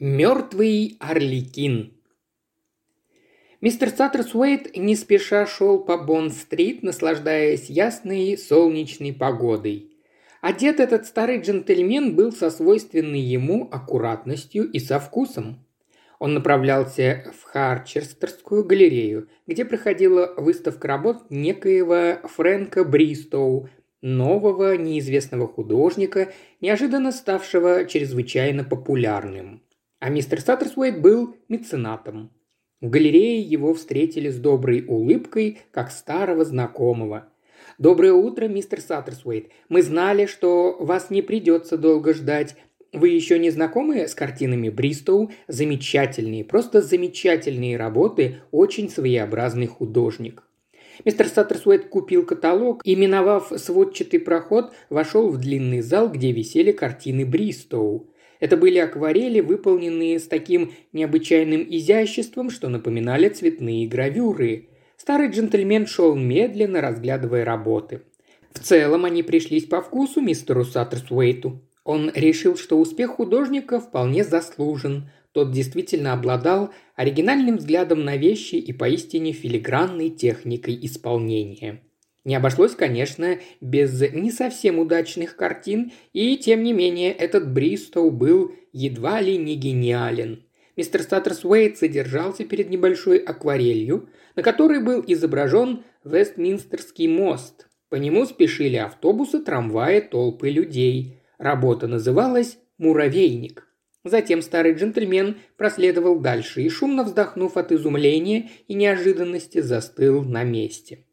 Мертвый Орликин. Мистер Саттерсуэйт не спеша шел по Бонн-стрит, наслаждаясь ясной солнечной погодой. Одет этот старый джентльмен был со свойственной ему аккуратностью и со вкусом. Он направлялся в Харчестерскую галерею, где проходила выставка работ некоего Фрэнка Бристоу, нового неизвестного художника, неожиданно ставшего чрезвычайно популярным – а мистер Саттерсуэйт был меценатом. В галерее его встретили с доброй улыбкой, как старого знакомого. «Доброе утро, мистер Саттерсуэйт. Мы знали, что вас не придется долго ждать. Вы еще не знакомы с картинами Бристоу? Замечательные, просто замечательные работы, очень своеобразный художник». Мистер Саттерсуэт купил каталог и, миновав сводчатый проход, вошел в длинный зал, где висели картины Бристоу. Это были акварели, выполненные с таким необычайным изяществом, что напоминали цветные гравюры. Старый джентльмен шел медленно, разглядывая работы. В целом они пришлись по вкусу мистеру Саттерсуэйту. Он решил, что успех художника вполне заслужен. Тот действительно обладал оригинальным взглядом на вещи и поистине филигранной техникой исполнения. Не обошлось, конечно, без не совсем удачных картин, и тем не менее этот Бристоу был едва ли не гениален. Мистер Статтерсуэйт содержался перед небольшой акварелью, на которой был изображен Вестминстерский мост. По нему спешили автобусы, трамваи, толпы людей. Работа называлась «Муравейник». Затем старый джентльмен проследовал дальше и, шумно вздохнув от изумления и неожиданности, застыл на месте –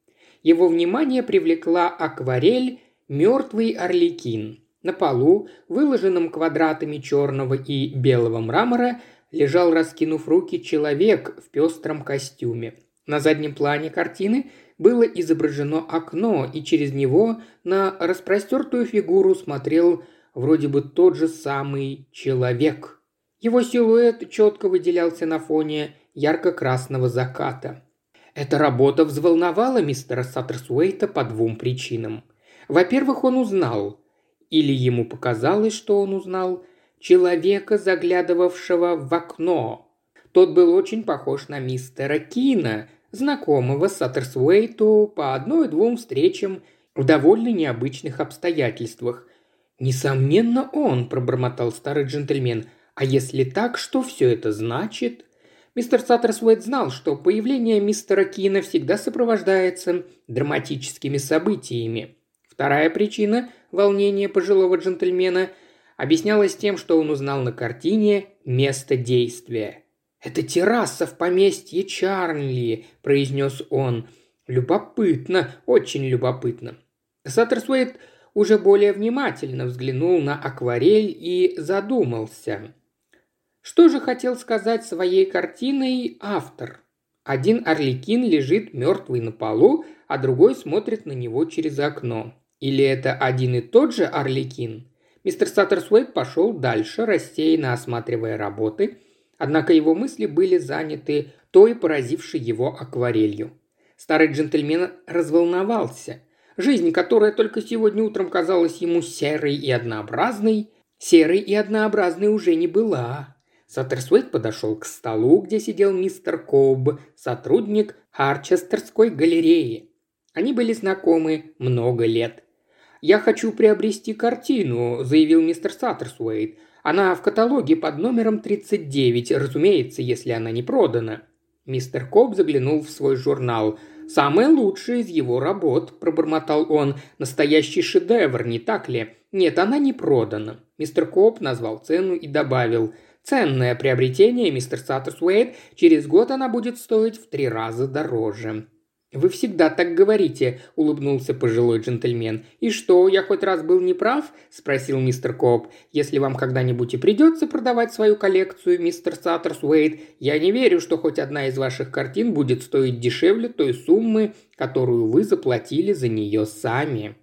его внимание привлекла акварель «Мертвый орликин». На полу, выложенном квадратами черного и белого мрамора, лежал, раскинув руки, человек в пестром костюме. На заднем плане картины было изображено окно, и через него на распростертую фигуру смотрел вроде бы тот же самый человек. Его силуэт четко выделялся на фоне ярко-красного заката. Эта работа взволновала мистера Саттерсуэйта по двум причинам. Во-первых, он узнал, или ему показалось, что он узнал, человека, заглядывавшего в окно. Тот был очень похож на мистера Кина, знакомого Саттерсуэйту по одной-двум встречам в довольно необычных обстоятельствах. «Несомненно, он», – пробормотал старый джентльмен. «А если так, что все это значит?» Мистер Саттерсуэт знал, что появление мистера Кина всегда сопровождается драматическими событиями. Вторая причина волнения пожилого джентльмена объяснялась тем, что он узнал на картине место действия. «Это терраса в поместье Чарли», – произнес он. «Любопытно, очень любопытно». Саттерсуэйт уже более внимательно взглянул на акварель и задумался – что же хотел сказать своей картиной автор? Один орликин лежит мертвый на полу, а другой смотрит на него через окно. Или это один и тот же орликин? Мистер Саттерсуэйт пошел дальше, рассеянно осматривая работы, однако его мысли были заняты той, поразившей его акварелью. Старый джентльмен разволновался. Жизнь, которая только сегодня утром казалась ему серой и однообразной, серой и однообразной уже не была. Саттерсуэйт подошел к столу, где сидел мистер Коуб, сотрудник Харчестерской галереи. Они были знакомы много лет. «Я хочу приобрести картину», – заявил мистер Саттерсуэйт. «Она в каталоге под номером 39, разумеется, если она не продана». Мистер Коб заглянул в свой журнал. «Самое лучшее из его работ», – пробормотал он. «Настоящий шедевр, не так ли?» «Нет, она не продана». Мистер Коб назвал цену и добавил – Ценное приобретение, мистер Саттерсуэйт. Через год она будет стоить в три раза дороже». «Вы всегда так говорите», – улыбнулся пожилой джентльмен. «И что, я хоть раз был неправ?» – спросил мистер Коп. «Если вам когда-нибудь и придется продавать свою коллекцию, мистер Саттерсуэйт, я не верю, что хоть одна из ваших картин будет стоить дешевле той суммы, которую вы заплатили за нее сами».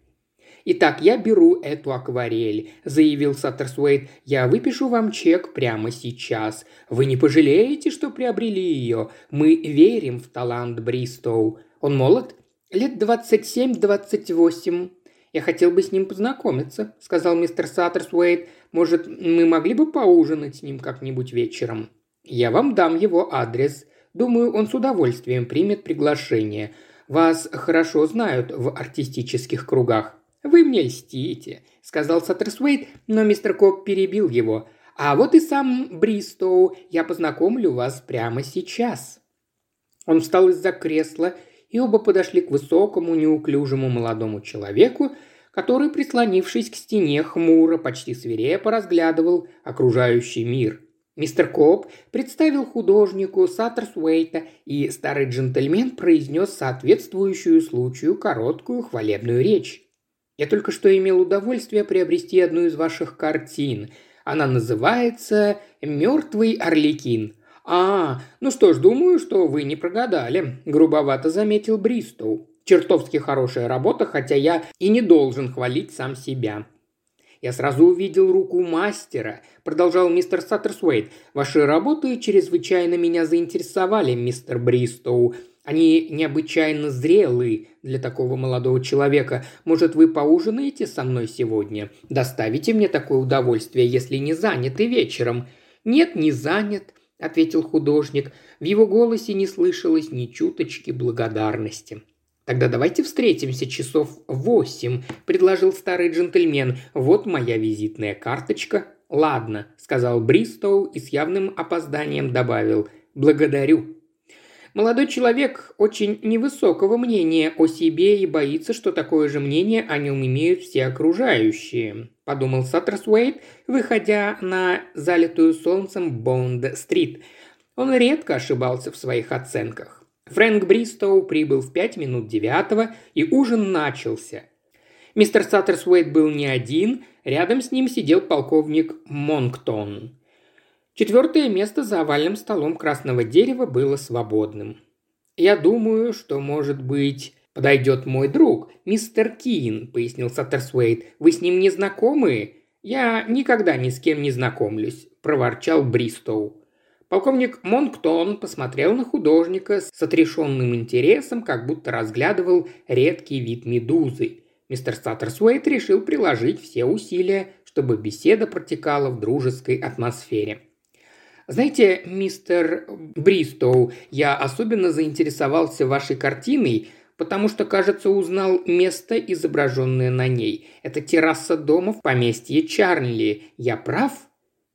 «Итак, я беру эту акварель», – заявил Саттерсуэйт. «Я выпишу вам чек прямо сейчас. Вы не пожалеете, что приобрели ее? Мы верим в талант Бристоу. Он молод? Лет двадцать семь-двадцать восемь. «Я хотел бы с ним познакомиться», – сказал мистер Саттерсуэйт. «Может, мы могли бы поужинать с ним как-нибудь вечером?» «Я вам дам его адрес. Думаю, он с удовольствием примет приглашение. Вас хорошо знают в артистических кругах». «Вы мне льстите», – сказал Саттерсуэйт, но мистер Коп перебил его. «А вот и сам Бристоу. Я познакомлю вас прямо сейчас». Он встал из-за кресла и оба подошли к высокому, неуклюжему молодому человеку, который, прислонившись к стене, хмуро, почти свирепо разглядывал окружающий мир. Мистер Коп представил художнику Саттерсуэйта, и старый джентльмен произнес соответствующую случаю короткую хвалебную речь. «Я только что имел удовольствие приобрести одну из ваших картин. Она называется «Мертвый Орликин». «А, ну что ж, думаю, что вы не прогадали», – грубовато заметил Бристоу. «Чертовски хорошая работа, хотя я и не должен хвалить сам себя». «Я сразу увидел руку мастера», – продолжал мистер Саттерсуэйт. «Ваши работы чрезвычайно меня заинтересовали, мистер Бристоу. Они необычайно зрелые для такого молодого человека. Может, вы поужинаете со мной сегодня? Доставите мне такое удовольствие, если не заняты вечером». «Нет, не занят», ответил художник. В его голосе не слышалось ни чуточки благодарности. «Тогда давайте встретимся часов восемь», – предложил старый джентльмен. «Вот моя визитная карточка». «Ладно», – сказал Бристоу и с явным опозданием добавил. «Благодарю». Молодой человек очень невысокого мнения о себе и боится, что такое же мнение о нем имеют все окружающие», – подумал Саттерсуэйт, выходя на залитую солнцем Бонд-стрит. Он редко ошибался в своих оценках. Фрэнк Бристоу прибыл в пять минут девятого, и ужин начался. Мистер Саттерсуэйт был не один, рядом с ним сидел полковник Монктон. Четвертое место за овальным столом красного дерева было свободным. «Я думаю, что, может быть, подойдет мой друг, мистер Кин», – пояснил Саттерсуэйт. «Вы с ним не знакомы?» «Я никогда ни с кем не знакомлюсь», – проворчал Бристоу. Полковник Монктон посмотрел на художника с отрешенным интересом, как будто разглядывал редкий вид медузы. Мистер Саттерсуэйт решил приложить все усилия, чтобы беседа протекала в дружеской атмосфере. Знаете, мистер Бристоу, я особенно заинтересовался вашей картиной, потому что, кажется, узнал место, изображенное на ней. Это терраса дома в поместье Чарли. Я прав?»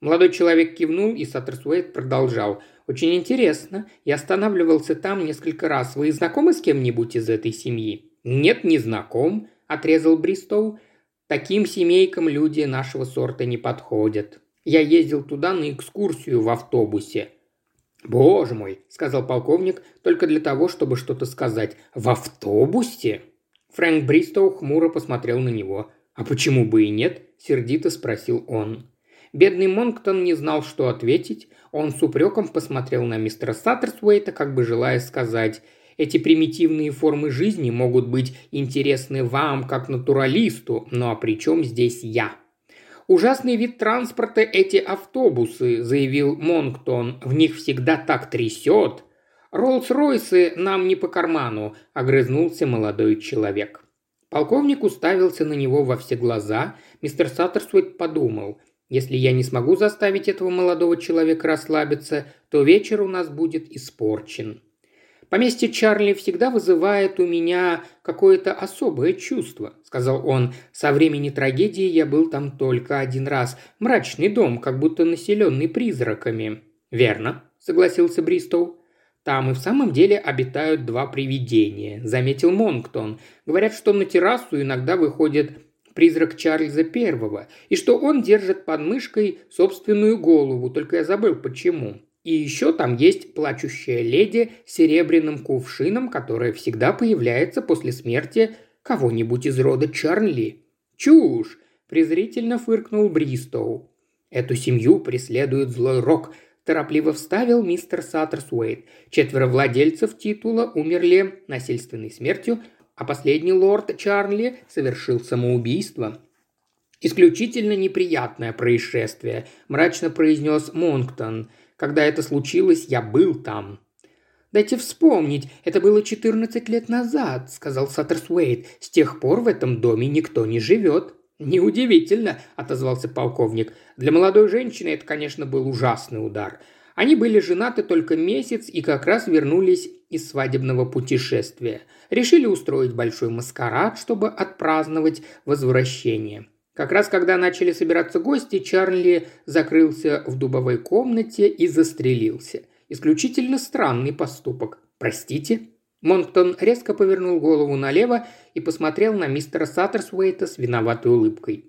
Молодой человек кивнул, и Саттерсуэйт продолжал. «Очень интересно. Я останавливался там несколько раз. Вы знакомы с кем-нибудь из этой семьи?» «Нет, не знаком», – отрезал Бристоу. «Таким семейкам люди нашего сорта не подходят». Я ездил туда на экскурсию в автобусе». «Боже мой», – сказал полковник, только для того, чтобы что-то сказать. «В автобусе?» Фрэнк Бристоу хмуро посмотрел на него. «А почему бы и нет?» – сердито спросил он. Бедный Монктон не знал, что ответить. Он с упреком посмотрел на мистера Саттерсуэйта, как бы желая сказать эти примитивные формы жизни могут быть интересны вам, как натуралисту, но а при чем здесь я?» «Ужасный вид транспорта эти автобусы», – заявил Монктон. «В них всегда так трясет». «Роллс-Ройсы нам не по карману», – огрызнулся молодой человек. Полковник уставился на него во все глаза. Мистер Саттерсуэт подумал, если я не смогу заставить этого молодого человека расслабиться, то вечер у нас будет испорчен. Поместье Чарли всегда вызывает у меня какое-то особое чувство», – сказал он. «Со времени трагедии я был там только один раз. Мрачный дом, как будто населенный призраками». «Верно», – согласился Бристоу. «Там и в самом деле обитают два привидения», – заметил Монктон. «Говорят, что на террасу иногда выходит призрак Чарльза Первого, и что он держит под мышкой собственную голову, только я забыл почему. И еще там есть плачущая леди с серебряным кувшином, которая всегда появляется после смерти кого-нибудь из рода Чарли. Чушь! презрительно фыркнул Бристоу. Эту семью преследует злой рок, торопливо вставил мистер Саттерсуэйт. Четверо владельцев титула умерли насильственной смертью, а последний лорд Чарли совершил самоубийство. «Исключительно неприятное происшествие», – мрачно произнес Монктон – когда это случилось, я был там». «Дайте вспомнить, это было 14 лет назад», – сказал Саттерсуэйт. «С тех пор в этом доме никто не живет». «Неудивительно», – отозвался полковник. «Для молодой женщины это, конечно, был ужасный удар. Они были женаты только месяц и как раз вернулись из свадебного путешествия. Решили устроить большой маскарад, чтобы отпраздновать возвращение. Как раз когда начали собираться гости, Чарли закрылся в дубовой комнате и застрелился. Исключительно странный поступок. Простите?» Монктон резко повернул голову налево и посмотрел на мистера Саттерсуэйта с виноватой улыбкой.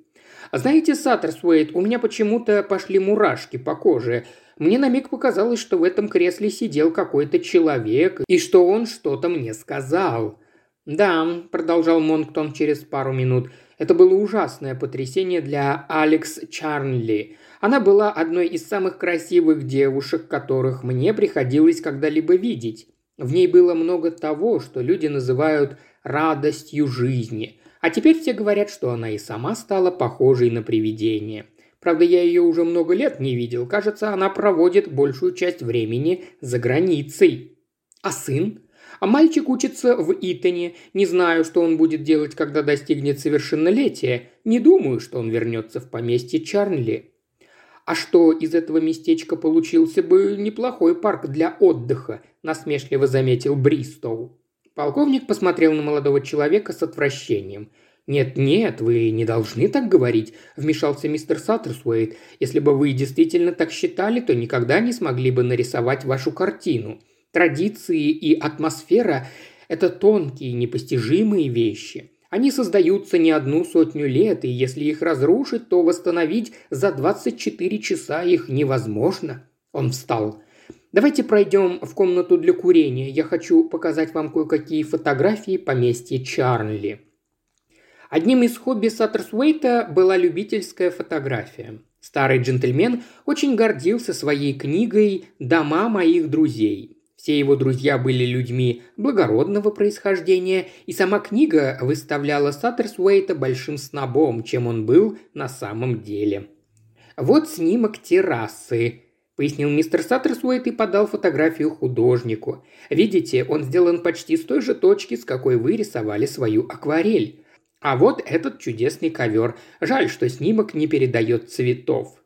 «Знаете, Саттерсуэйт, у меня почему-то пошли мурашки по коже. Мне на миг показалось, что в этом кресле сидел какой-то человек, и что он что-то мне сказал». «Да», – продолжал Монктон через пару минут, – «это было ужасное потрясение для Алекс Чарнли. Она была одной из самых красивых девушек, которых мне приходилось когда-либо видеть. В ней было много того, что люди называют радостью жизни. А теперь все говорят, что она и сама стала похожей на привидение. Правда, я ее уже много лет не видел. Кажется, она проводит большую часть времени за границей. А сын? А мальчик учится в Итоне. Не знаю, что он будет делать, когда достигнет совершеннолетия. Не думаю, что он вернется в поместье Чарнли. А что из этого местечка получился бы неплохой парк для отдыха, насмешливо заметил Бристоу. Полковник посмотрел на молодого человека с отвращением. «Нет-нет, вы не должны так говорить», – вмешался мистер Саттерсуэйт. «Если бы вы действительно так считали, то никогда не смогли бы нарисовать вашу картину. Традиции и атмосфера – это тонкие, непостижимые вещи. Они создаются не одну сотню лет, и если их разрушить, то восстановить за 24 часа их невозможно. Он встал. Давайте пройдем в комнату для курения. Я хочу показать вам кое-какие фотографии поместья Чарли. Одним из хобби Саттерсуэйта была любительская фотография. Старый джентльмен очень гордился своей книгой «Дома моих друзей». Все его друзья были людьми благородного происхождения, и сама книга выставляла Саттерсуэйта большим снобом, чем он был на самом деле. «Вот снимок террасы», – пояснил мистер Саттерсуэйт и подал фотографию художнику. «Видите, он сделан почти с той же точки, с какой вы рисовали свою акварель. А вот этот чудесный ковер. Жаль, что снимок не передает цветов.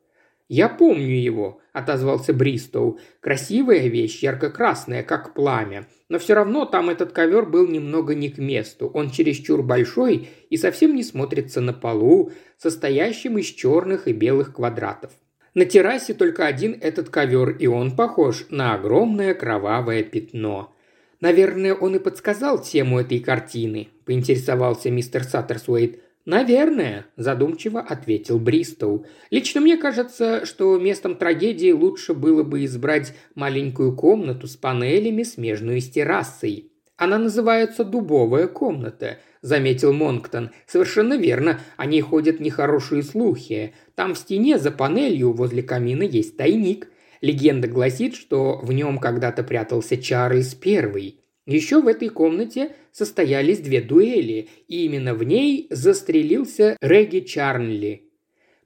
«Я помню его», – отозвался Бристоу. «Красивая вещь, ярко-красная, как пламя. Но все равно там этот ковер был немного не к месту. Он чересчур большой и совсем не смотрится на полу, состоящим из черных и белых квадратов. На террасе только один этот ковер, и он похож на огромное кровавое пятно. Наверное, он и подсказал тему этой картины, поинтересовался мистер Саттерсуэйт. «Наверное», – задумчиво ответил Бристоу. «Лично мне кажется, что местом трагедии лучше было бы избрать маленькую комнату с панелями, смежную с террасой. Она называется «Дубовая комната», – заметил Монктон. «Совершенно верно, о ней ходят нехорошие слухи. Там в стене за панелью возле камина есть тайник. Легенда гласит, что в нем когда-то прятался Чарльз Первый. Еще в этой комнате состоялись две дуэли, и именно в ней застрелился Регги Чарнли.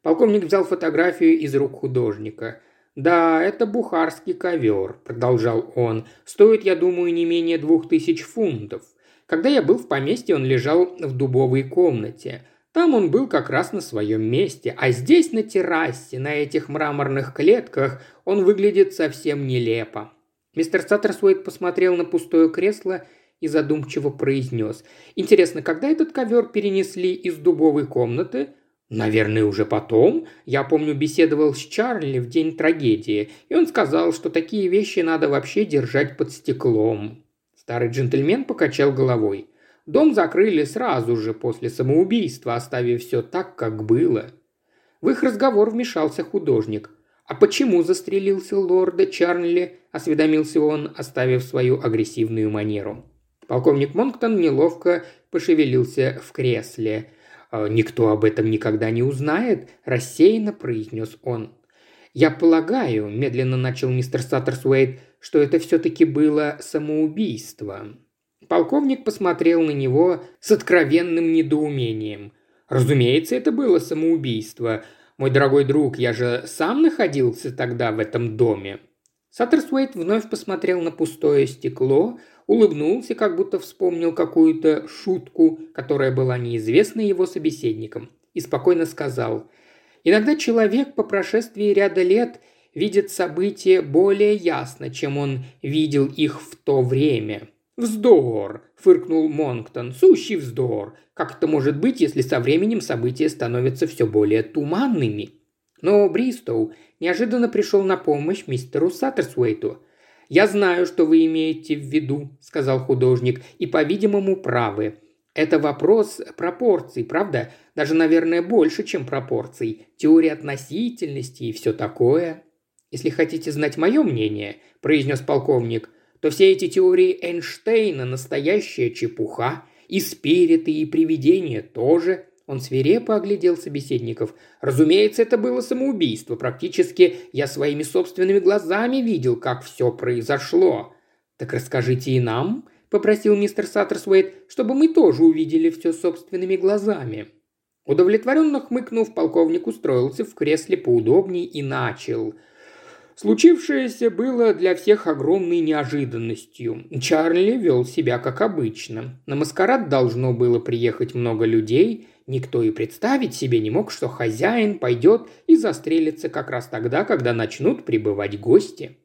Полковник взял фотографию из рук художника. «Да, это бухарский ковер», – продолжал он. «Стоит, я думаю, не менее двух тысяч фунтов. Когда я был в поместье, он лежал в дубовой комнате. Там он был как раз на своем месте, а здесь на террасе, на этих мраморных клетках, он выглядит совсем нелепо. Мистер Саттерсуэйт посмотрел на пустое кресло и задумчиво произнес. «Интересно, когда этот ковер перенесли из дубовой комнаты?» «Наверное, уже потом. Я помню, беседовал с Чарли в день трагедии, и он сказал, что такие вещи надо вообще держать под стеклом». Старый джентльмен покачал головой. Дом закрыли сразу же после самоубийства, оставив все так, как было. В их разговор вмешался художник. «А почему застрелился лорда Чарли?» – осведомился он, оставив свою агрессивную манеру. Полковник Монктон неловко пошевелился в кресле. «А «Никто об этом никогда не узнает», – рассеянно произнес он. «Я полагаю», – медленно начал мистер Саттерсуэйт, – «что это все-таки было самоубийство». Полковник посмотрел на него с откровенным недоумением. «Разумеется, это было самоубийство. Мой дорогой друг, я же сам находился тогда в этом доме». Саттерсуэйт вновь посмотрел на пустое стекло, улыбнулся, как будто вспомнил какую-то шутку, которая была неизвестна его собеседникам, и спокойно сказал «Иногда человек по прошествии ряда лет видит события более ясно, чем он видел их в то время». «Вздор!» – фыркнул Монктон. «Сущий вздор! Как это может быть, если со временем события становятся все более туманными?» Но Бристоу неожиданно пришел на помощь мистеру Саттерсуэйту. «Я знаю, что вы имеете в виду», – сказал художник, – «и, по-видимому, правы. Это вопрос пропорций, правда? Даже, наверное, больше, чем пропорций. Теория относительности и все такое». «Если хотите знать мое мнение», – произнес полковник, – то все эти теории Эйнштейна – настоящая чепуха, и спириты, и привидения тоже – он свирепо оглядел собеседников. «Разумеется, это было самоубийство. Практически я своими собственными глазами видел, как все произошло». «Так расскажите и нам», – попросил мистер Саттерсуэйт, – «чтобы мы тоже увидели все собственными глазами». Удовлетворенно хмыкнув, полковник устроился в кресле поудобней и начал – Случившееся было для всех огромной неожиданностью. Чарли вел себя как обычно. На маскарад должно было приехать много людей, Никто и представить себе не мог, что хозяин пойдет и застрелится как раз тогда, когда начнут прибывать гости.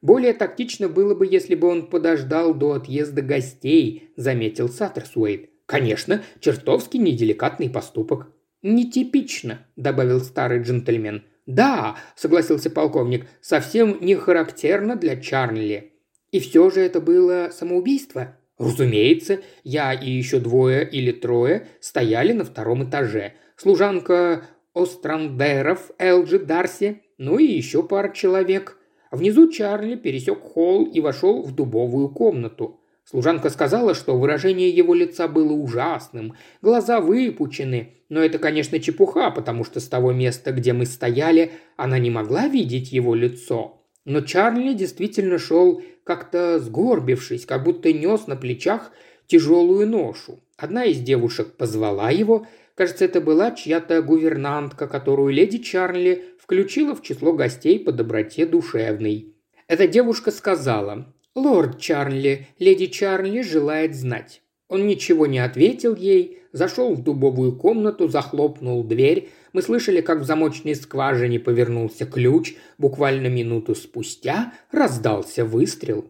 Более тактично было бы, если бы он подождал до отъезда гостей, заметил Саттерсуэйт. Конечно, чертовски неделикатный поступок. «Нетипично», – добавил старый джентльмен. «Да», – согласился полковник, – «совсем не характерно для Чарли». «И все же это было самоубийство?» Разумеется, я и еще двое или трое стояли на втором этаже. Служанка Острандеров, Элджи Дарси, ну и еще пара человек. Внизу Чарли пересек холл и вошел в дубовую комнату. Служанка сказала, что выражение его лица было ужасным, глаза выпучены, но это, конечно, чепуха, потому что с того места, где мы стояли, она не могла видеть его лицо. Но Чарли действительно шел как-то сгорбившись, как будто нес на плечах тяжелую ношу. Одна из девушек позвала его, кажется, это была чья-то гувернантка, которую леди Чарли включила в число гостей по доброте душевной. Эта девушка сказала «Лорд Чарли, леди Чарли желает знать». Он ничего не ответил ей, зашел в дубовую комнату, захлопнул дверь, мы слышали, как в замочной скважине повернулся ключ. Буквально минуту спустя раздался выстрел.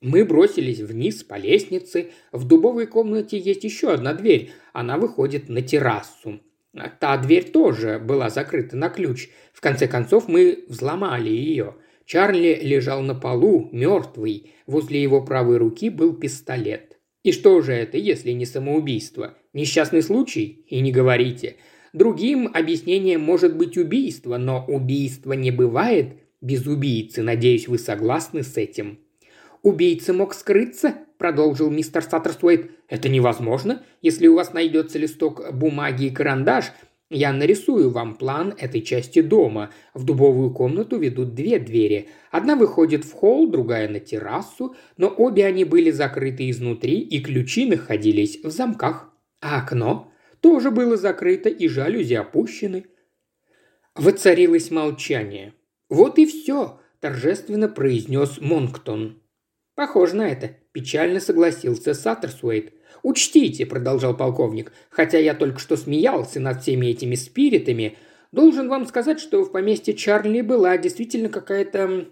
Мы бросились вниз по лестнице. В дубовой комнате есть еще одна дверь. Она выходит на террасу. Та дверь тоже была закрыта на ключ. В конце концов мы взломали ее. Чарли лежал на полу, мертвый. Возле его правой руки был пистолет. И что же это, если не самоубийство? Несчастный случай? И не говорите. Другим объяснением может быть убийство, но убийство не бывает без убийцы. Надеюсь, вы согласны с этим. «Убийца мог скрыться?» – продолжил мистер Саттерсуэйт. «Это невозможно. Если у вас найдется листок бумаги и карандаш, я нарисую вам план этой части дома. В дубовую комнату ведут две двери. Одна выходит в холл, другая на террасу, но обе они были закрыты изнутри, и ключи находились в замках. А окно? тоже было закрыто и жалюзи опущены. Воцарилось молчание. «Вот и все», – торжественно произнес Монктон. «Похоже на это», – печально согласился Саттерсуэйт. «Учтите», – продолжал полковник, – «хотя я только что смеялся над всеми этими спиритами, должен вам сказать, что в поместье Чарли была действительно какая-то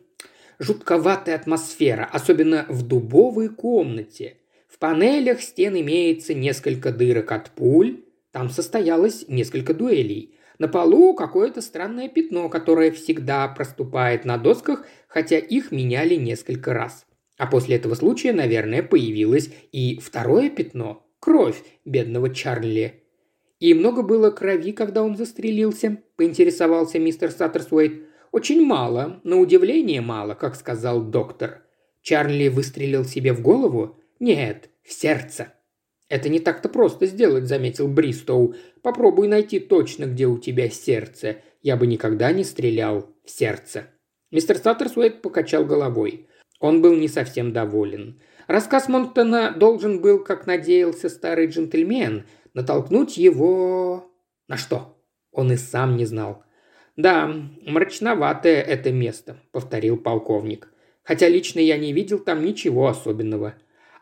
жутковатая атмосфера, особенно в дубовой комнате. В панелях стен имеется несколько дырок от пуль, там состоялось несколько дуэлей. На полу какое-то странное пятно, которое всегда проступает на досках, хотя их меняли несколько раз. А после этого случая, наверное, появилось и второе пятно – кровь бедного Чарли. «И много было крови, когда он застрелился?» – поинтересовался мистер Саттерсуэйт. «Очень мало, на удивление мало, как сказал доктор. Чарли выстрелил себе в голову? Нет, в сердце». «Это не так-то просто сделать», – заметил Бристоу. «Попробуй найти точно, где у тебя сердце. Я бы никогда не стрелял в сердце». Мистер Саттерсуэйт покачал головой. Он был не совсем доволен. Рассказ Монктона должен был, как надеялся старый джентльмен, натолкнуть его... На что? Он и сам не знал. «Да, мрачноватое это место», – повторил полковник. «Хотя лично я не видел там ничего особенного.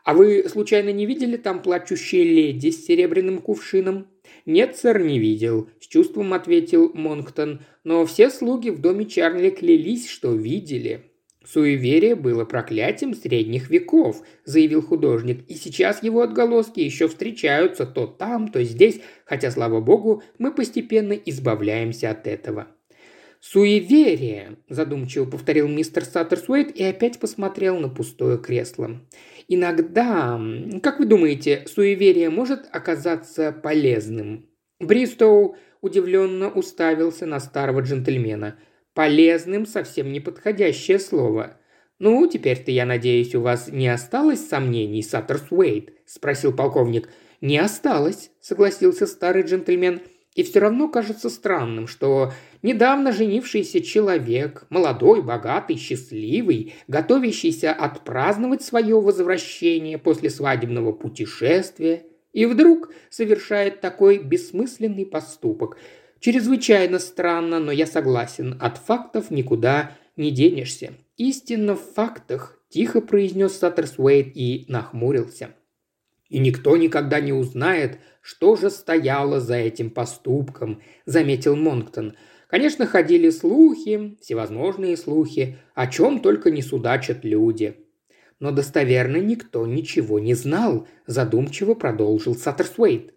А вы, случайно, не видели там плачущие леди с серебряным кувшином?» «Нет, сэр, не видел», – с чувством ответил Монктон. «Но все слуги в доме Чарли клялись, что видели». «Суеверие было проклятием средних веков», – заявил художник, «и сейчас его отголоски еще встречаются то там, то здесь, хотя, слава богу, мы постепенно избавляемся от этого». «Суеверие», – задумчиво повторил мистер Саттерсуэйт и опять посмотрел на пустое кресло. «Иногда, как вы думаете, суеверие может оказаться полезным?» Бристоу удивленно уставился на старого джентльмена – Полезным совсем неподходящее слово. «Ну, теперь-то, я надеюсь, у вас не осталось сомнений, Саттерс Уэйт?» – спросил полковник. «Не осталось», – согласился старый джентльмен. «И все равно кажется странным, что недавно женившийся человек, молодой, богатый, счастливый, готовящийся отпраздновать свое возвращение после свадебного путешествия, и вдруг совершает такой бессмысленный поступок – Чрезвычайно странно, но я согласен. От фактов никуда не денешься. Истинно в фактах, тихо произнес Саттерсуэйт и нахмурился. И никто никогда не узнает, что же стояло за этим поступком, заметил Монктон. Конечно, ходили слухи, всевозможные слухи, о чем только не судачат люди. Но достоверно никто ничего не знал, задумчиво продолжил Саттерсуэйт.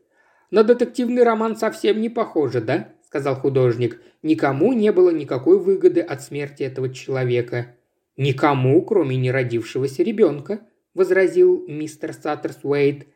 На детективный роман совсем не похоже, да?» – сказал художник. «Никому не было никакой выгоды от смерти этого человека». «Никому, кроме неродившегося ребенка», – возразил мистер Саттерс Уэйт.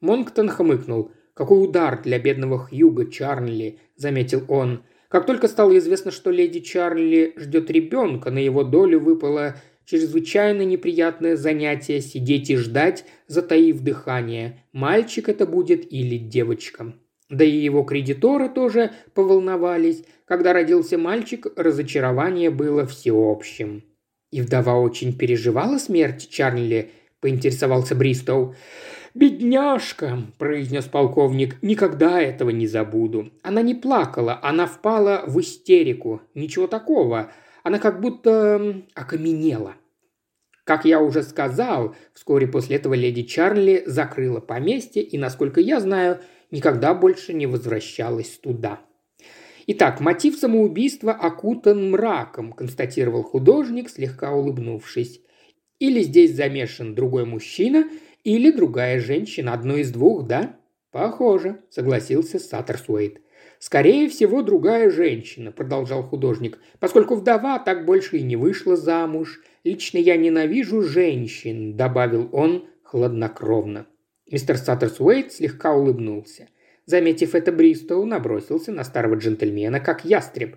Монктон хмыкнул. «Какой удар для бедного Хьюга Чарли», – заметил он. Как только стало известно, что леди Чарли ждет ребенка, на его долю выпало чрезвычайно неприятное занятие сидеть и ждать, затаив дыхание, мальчик это будет или девочка. Да и его кредиторы тоже поволновались. Когда родился мальчик, разочарование было всеобщим. «И вдова очень переживала смерть Чарли?» – поинтересовался Бристоу. «Бедняжка!» – произнес полковник. «Никогда этого не забуду. Она не плакала, она впала в истерику. Ничего такого. Она как будто окаменела. Как я уже сказал, вскоре после этого леди Чарли закрыла поместье и, насколько я знаю, никогда больше не возвращалась туда. Итак, мотив самоубийства окутан мраком, констатировал художник, слегка улыбнувшись. Или здесь замешан другой мужчина, или другая женщина, одно из двух, да? Похоже, согласился Саттерсуэйт. «Скорее всего, другая женщина», – продолжал художник, «поскольку вдова так больше и не вышла замуж. Лично я ненавижу женщин», – добавил он хладнокровно. Мистер Саттерсуэйт слегка улыбнулся. Заметив это, Бристоу набросился на старого джентльмена, как ястреб.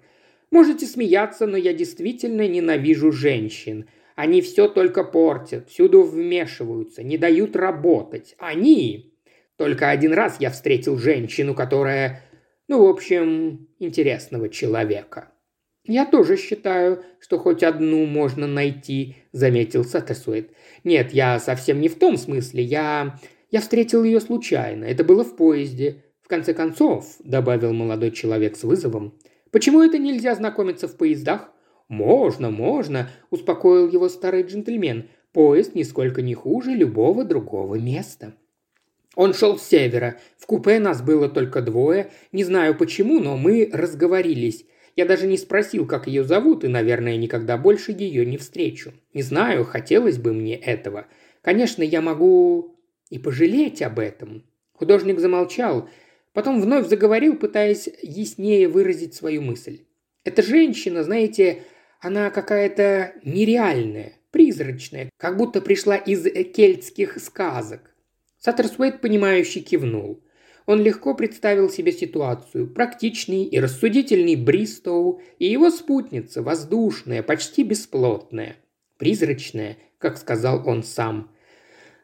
«Можете смеяться, но я действительно ненавижу женщин. Они все только портят, всюду вмешиваются, не дают работать. Они...» Только один раз я встретил женщину, которая ну, в общем, интересного человека. «Я тоже считаю, что хоть одну можно найти», – заметил Саттерсуэт. «Нет, я совсем не в том смысле. Я... я встретил ее случайно. Это было в поезде. В конце концов», – добавил молодой человек с вызовом, – «почему это нельзя знакомиться в поездах?» «Можно, можно», – успокоил его старый джентльмен. «Поезд нисколько не хуже любого другого места». Он шел с севера. В купе нас было только двое. Не знаю почему, но мы разговорились. Я даже не спросил, как ее зовут, и, наверное, никогда больше ее не встречу. Не знаю, хотелось бы мне этого. Конечно, я могу и пожалеть об этом. Художник замолчал, потом вновь заговорил, пытаясь яснее выразить свою мысль. Эта женщина, знаете, она какая-то нереальная, призрачная, как будто пришла из кельтских сказок. Саттерсуэйт, понимающий, кивнул. Он легко представил себе ситуацию. Практичный и рассудительный Бристоу и его спутница, воздушная, почти бесплотная. Призрачная, как сказал он сам.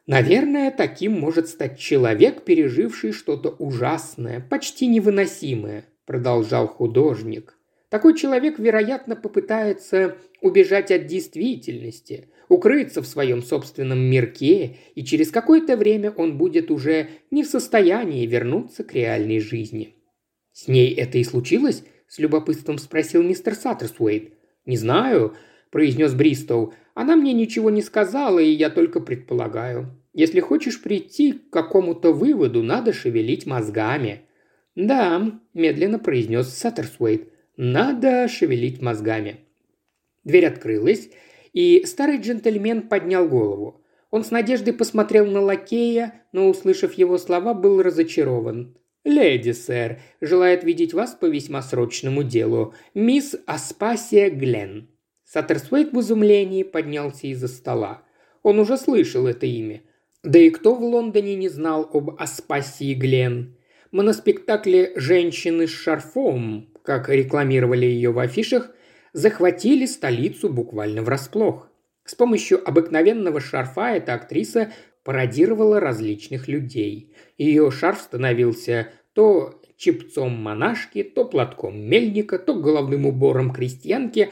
Наверное, таким может стать человек, переживший что-то ужасное, почти невыносимое, продолжал художник. Такой человек, вероятно, попытается убежать от действительности, укрыться в своем собственном мирке, и через какое-то время он будет уже не в состоянии вернуться к реальной жизни. «С ней это и случилось?» – с любопытством спросил мистер Саттерсуэйт. «Не знаю», – произнес Бристоу. «Она мне ничего не сказала, и я только предполагаю. Если хочешь прийти к какому-то выводу, надо шевелить мозгами». «Да», – медленно произнес Саттерсуэйт. «Надо шевелить мозгами». Дверь открылась, и старый джентльмен поднял голову. Он с надеждой посмотрел на лакея, но, услышав его слова, был разочарован. «Леди, сэр, желает видеть вас по весьма срочному делу. Мисс Аспасия Гленн». Саттерсвейт в изумлении поднялся из-за стола. Он уже слышал это имя. Да и кто в Лондоне не знал об Аспасии Гленн? Моноспектакле «Женщины с шарфом», как рекламировали ее в афишах, захватили столицу буквально врасплох. С помощью обыкновенного шарфа эта актриса пародировала различных людей. Ее шарф становился то чепцом монашки, то платком мельника, то головным убором крестьянки,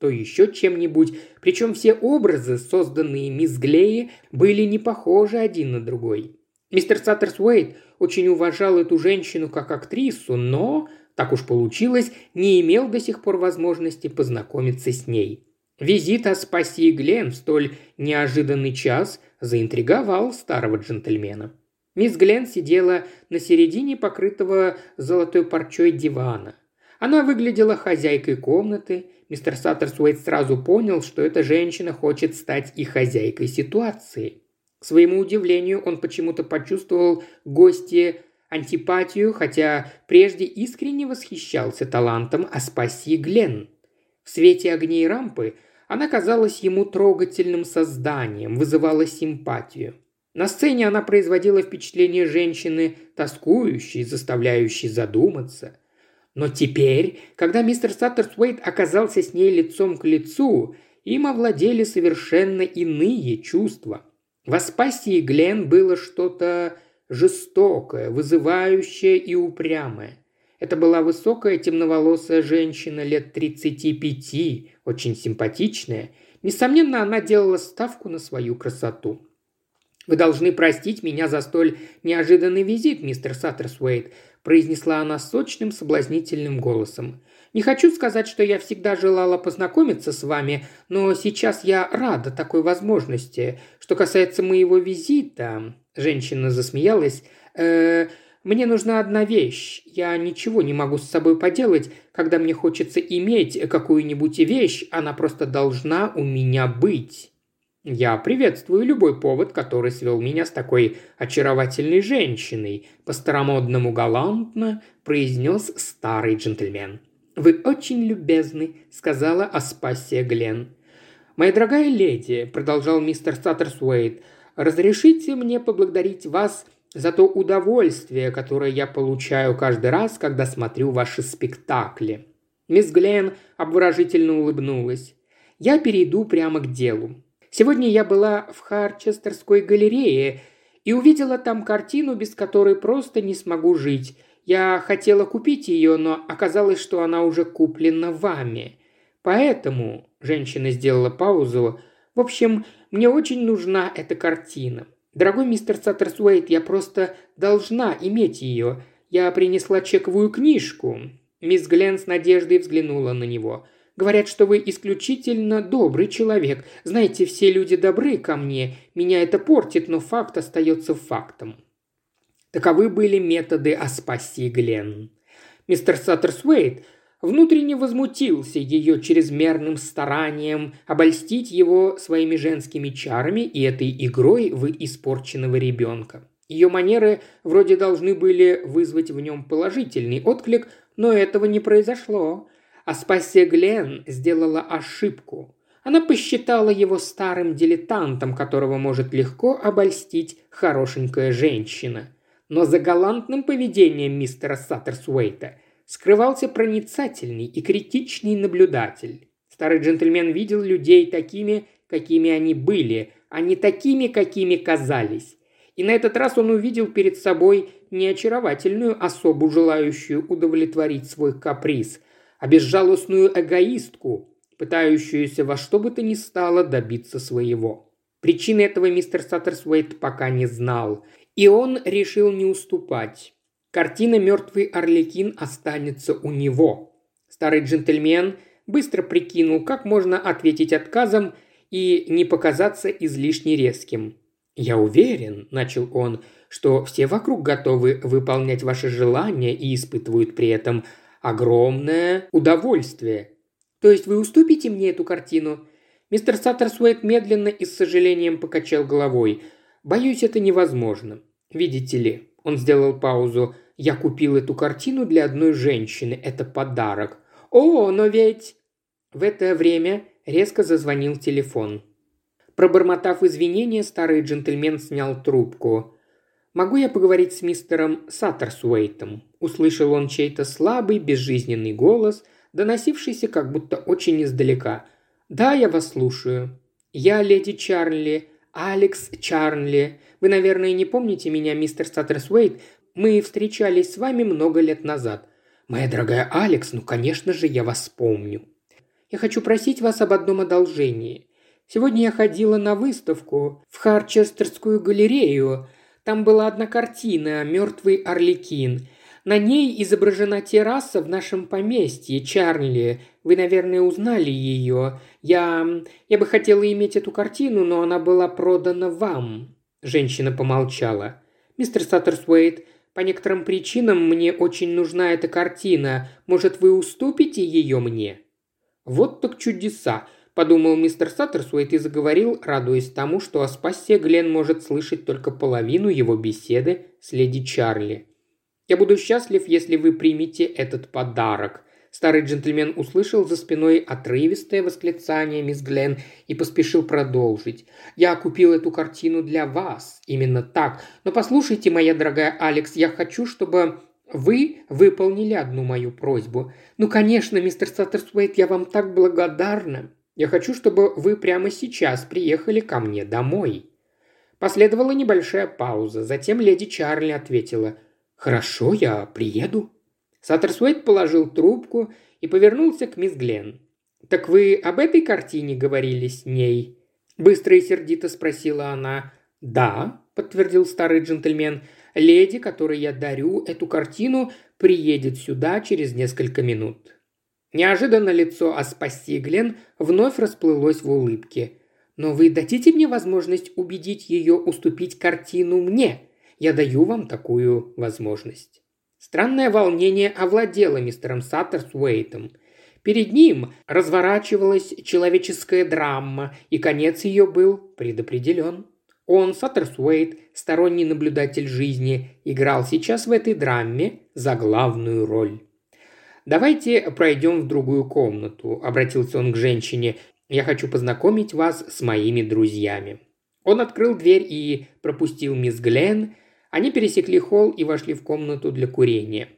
то еще чем-нибудь. Причем все образы, созданные мисс Глеи, были не похожи один на другой. Мистер Саттерсуэйт очень уважал эту женщину как актрису, но, так уж получилось, не имел до сих пор возможности познакомиться с ней. Визит Аспаси Глен в столь неожиданный час заинтриговал старого джентльмена. Мисс Глен сидела на середине покрытого золотой парчой дивана. Она выглядела хозяйкой комнаты. Мистер Саттерсуэйт сразу понял, что эта женщина хочет стать и хозяйкой ситуации. К своему удивлению, он почему-то почувствовал гости антипатию, хотя прежде искренне восхищался талантом Аспасии Глен. В свете огней рампы она казалась ему трогательным созданием, вызывала симпатию. На сцене она производила впечатление женщины, тоскующей, заставляющей задуматься. Но теперь, когда мистер Саттерсуэйт оказался с ней лицом к лицу, им овладели совершенно иные чувства. В Аспасии Глен было что-то жестокое, вызывающее и упрямое. Это была высокая темноволосая женщина лет 35, очень симпатичная. Несомненно, она делала ставку на свою красоту. «Вы должны простить меня за столь неожиданный визит, мистер Саттерсуэйт», произнесла она сочным, соблазнительным голосом. «Не хочу сказать, что я всегда желала познакомиться с вами, но сейчас я рада такой возможности. Что касается моего визита...» Женщина засмеялась. «Э, мне нужна одна вещь. Я ничего не могу с собой поделать. Когда мне хочется иметь какую-нибудь вещь, она просто должна у меня быть. Я приветствую любой повод, который свел меня с такой очаровательной женщиной, по-старомодному галантно произнес старый джентльмен. «Вы очень любезны», — сказала Аспасия Глен. «Моя дорогая леди», — продолжал мистер Саттерсуэйт, — «разрешите мне поблагодарить вас за то удовольствие, которое я получаю каждый раз, когда смотрю ваши спектакли». Мисс Глен обворожительно улыбнулась. «Я перейду прямо к делу. Сегодня я была в Харчестерской галерее и увидела там картину, без которой просто не смогу жить. Я хотела купить ее, но оказалось, что она уже куплена вами. Поэтому, женщина сделала паузу, в общем, мне очень нужна эта картина. Дорогой мистер Саттерсуэйт, я просто должна иметь ее. Я принесла чековую книжку». Мисс Глен с надеждой взглянула на него. «Говорят, что вы исключительно добрый человек. Знаете, все люди добры ко мне. Меня это портит, но факт остается фактом». Таковы были методы Аспасии Глен. Мистер Саттерсуэйт внутренне возмутился ее чрезмерным старанием обольстить его своими женскими чарами и этой игрой в испорченного ребенка. Ее манеры вроде должны были вызвать в нем положительный отклик, но этого не произошло. Аспасия Глен сделала ошибку. Она посчитала его старым дилетантом, которого может легко обольстить хорошенькая женщина. Но за галантным поведением мистера Саттерсуэйта – скрывался проницательный и критичный наблюдатель. Старый джентльмен видел людей такими, какими они были, а не такими, какими казались. И на этот раз он увидел перед собой не очаровательную особу, желающую удовлетворить свой каприз, а безжалостную эгоистку, пытающуюся во что бы то ни стало добиться своего. Причины этого мистер Саттерсуэйт пока не знал, и он решил не уступать. Картина «Мертвый Орликин» останется у него. Старый джентльмен быстро прикинул, как можно ответить отказом и не показаться излишне резким. «Я уверен», – начал он, – «что все вокруг готовы выполнять ваши желания и испытывают при этом огромное удовольствие. То есть вы уступите мне эту картину?» Мистер Саттерсуэт медленно и с сожалением покачал головой. «Боюсь, это невозможно. Видите ли, он сделал паузу. «Я купил эту картину для одной женщины. Это подарок». «О, но ведь...» В это время резко зазвонил телефон. Пробормотав извинения, старый джентльмен снял трубку. «Могу я поговорить с мистером Саттерсуэйтом?» Услышал он чей-то слабый, безжизненный голос, доносившийся как будто очень издалека. «Да, я вас слушаю. Я леди Чарли, Алекс Чарли. Вы, наверное, не помните меня, мистер Саттерсуэйт. Мы встречались с вами много лет назад. Моя дорогая Алекс, ну, конечно же, я вас помню. Я хочу просить вас об одном одолжении. Сегодня я ходила на выставку в Харчестерскую галерею. Там была одна картина «Мертвый Орликин». На ней изображена терраса в нашем поместье, Чарли. Вы, наверное, узнали ее. Я... я бы хотела иметь эту картину, но она была продана вам». Женщина помолчала. «Мистер Саттерсуэйт, по некоторым причинам мне очень нужна эта картина. Может, вы уступите ее мне?» «Вот так чудеса!» – подумал мистер Саттерсуэйт и заговорил, радуясь тому, что о спасе Глен может слышать только половину его беседы с леди Чарли. Я буду счастлив, если вы примете этот подарок». Старый джентльмен услышал за спиной отрывистое восклицание мисс Глен и поспешил продолжить. «Я купил эту картину для вас. Именно так. Но послушайте, моя дорогая Алекс, я хочу, чтобы вы выполнили одну мою просьбу. Ну, конечно, мистер Саттерсуэйт, я вам так благодарна. Я хочу, чтобы вы прямо сейчас приехали ко мне домой». Последовала небольшая пауза. Затем леди Чарли ответила – «Хорошо, я приеду». Саттерсуэйт положил трубку и повернулся к мисс Глен. «Так вы об этой картине говорили с ней?» Быстро и сердито спросила она. «Да», – подтвердил старый джентльмен. «Леди, которой я дарю эту картину, приедет сюда через несколько минут». Неожиданно лицо Аспаси Глен вновь расплылось в улыбке. «Но вы дадите мне возможность убедить ее уступить картину мне?» Я даю вам такую возможность». Странное волнение овладело мистером Саттерсуэйтом. Перед ним разворачивалась человеческая драма, и конец ее был предопределен. Он, Саттерсуэйт, сторонний наблюдатель жизни, играл сейчас в этой драме за главную роль. «Давайте пройдем в другую комнату», – обратился он к женщине. «Я хочу познакомить вас с моими друзьями». Он открыл дверь и пропустил мисс Гленн, они пересекли холл и вошли в комнату для курения.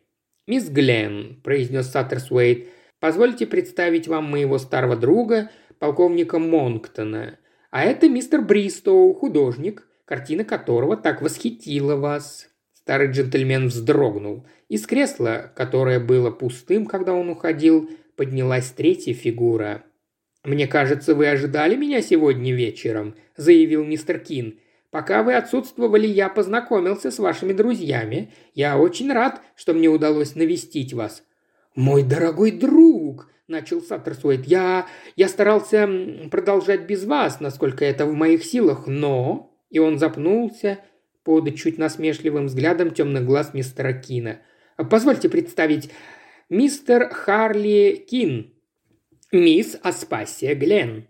«Мисс Гленн», – произнес Саттерсуэйт, – «позвольте представить вам моего старого друга, полковника Монктона. А это мистер Бристоу, художник, картина которого так восхитила вас». Старый джентльмен вздрогнул. Из кресла, которое было пустым, когда он уходил, поднялась третья фигура. «Мне кажется, вы ожидали меня сегодня вечером», – заявил мистер Кин. Пока вы отсутствовали, я познакомился с вашими друзьями. Я очень рад, что мне удалось навестить вас». «Мой дорогой друг!» – начал Саттерсуэйт. «Я... я старался продолжать без вас, насколько это в моих силах, но...» И он запнулся под чуть насмешливым взглядом темных глаз мистера Кина. «Позвольте представить, мистер Харли Кин, мисс Аспасия Гленн».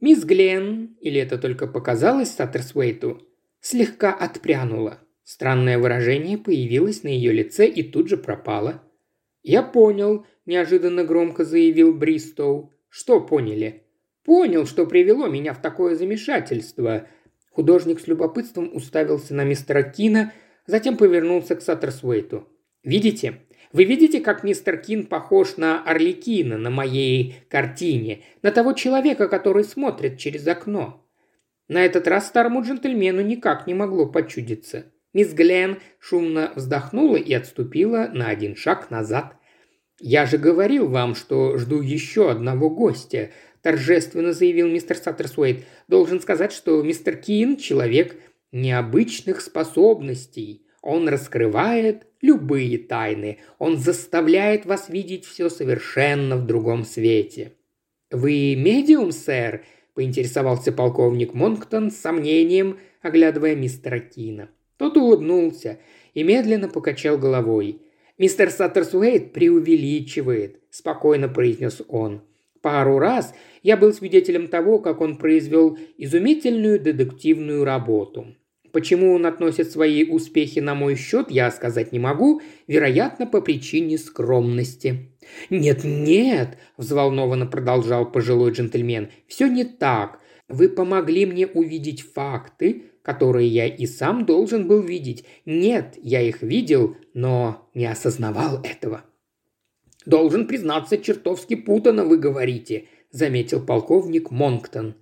Мисс Глен, или это только показалось Саттерсуэйту, слегка отпрянула. Странное выражение появилось на ее лице и тут же пропало. «Я понял», – неожиданно громко заявил Бристоу. «Что поняли?» «Понял, что привело меня в такое замешательство». Художник с любопытством уставился на мистера Кина, затем повернулся к Саттерсуэйту. «Видите, вы видите, как мистер Кин похож на Орликина на моей картине, на того человека, который смотрит через окно?» На этот раз старому джентльмену никак не могло почудиться. Мисс Глен шумно вздохнула и отступила на один шаг назад. «Я же говорил вам, что жду еще одного гостя», – торжественно заявил мистер Саттерсуэйт. «Должен сказать, что мистер Кин – человек необычных способностей. Он раскрывает любые тайны. Он заставляет вас видеть все совершенно в другом свете». «Вы медиум, сэр?» – поинтересовался полковник Монктон с сомнением, оглядывая мистера Кина. Тот улыбнулся и медленно покачал головой. «Мистер Саттерсуэйт преувеличивает», – спокойно произнес он. «Пару раз я был свидетелем того, как он произвел изумительную детективную работу. Почему он относит свои успехи на мой счет, я сказать не могу, вероятно, по причине скромности. «Нет, нет», – взволнованно продолжал пожилой джентльмен, – «все не так. Вы помогли мне увидеть факты, которые я и сам должен был видеть. Нет, я их видел, но не осознавал этого». «Должен признаться, чертовски путано вы говорите», – заметил полковник Монктон.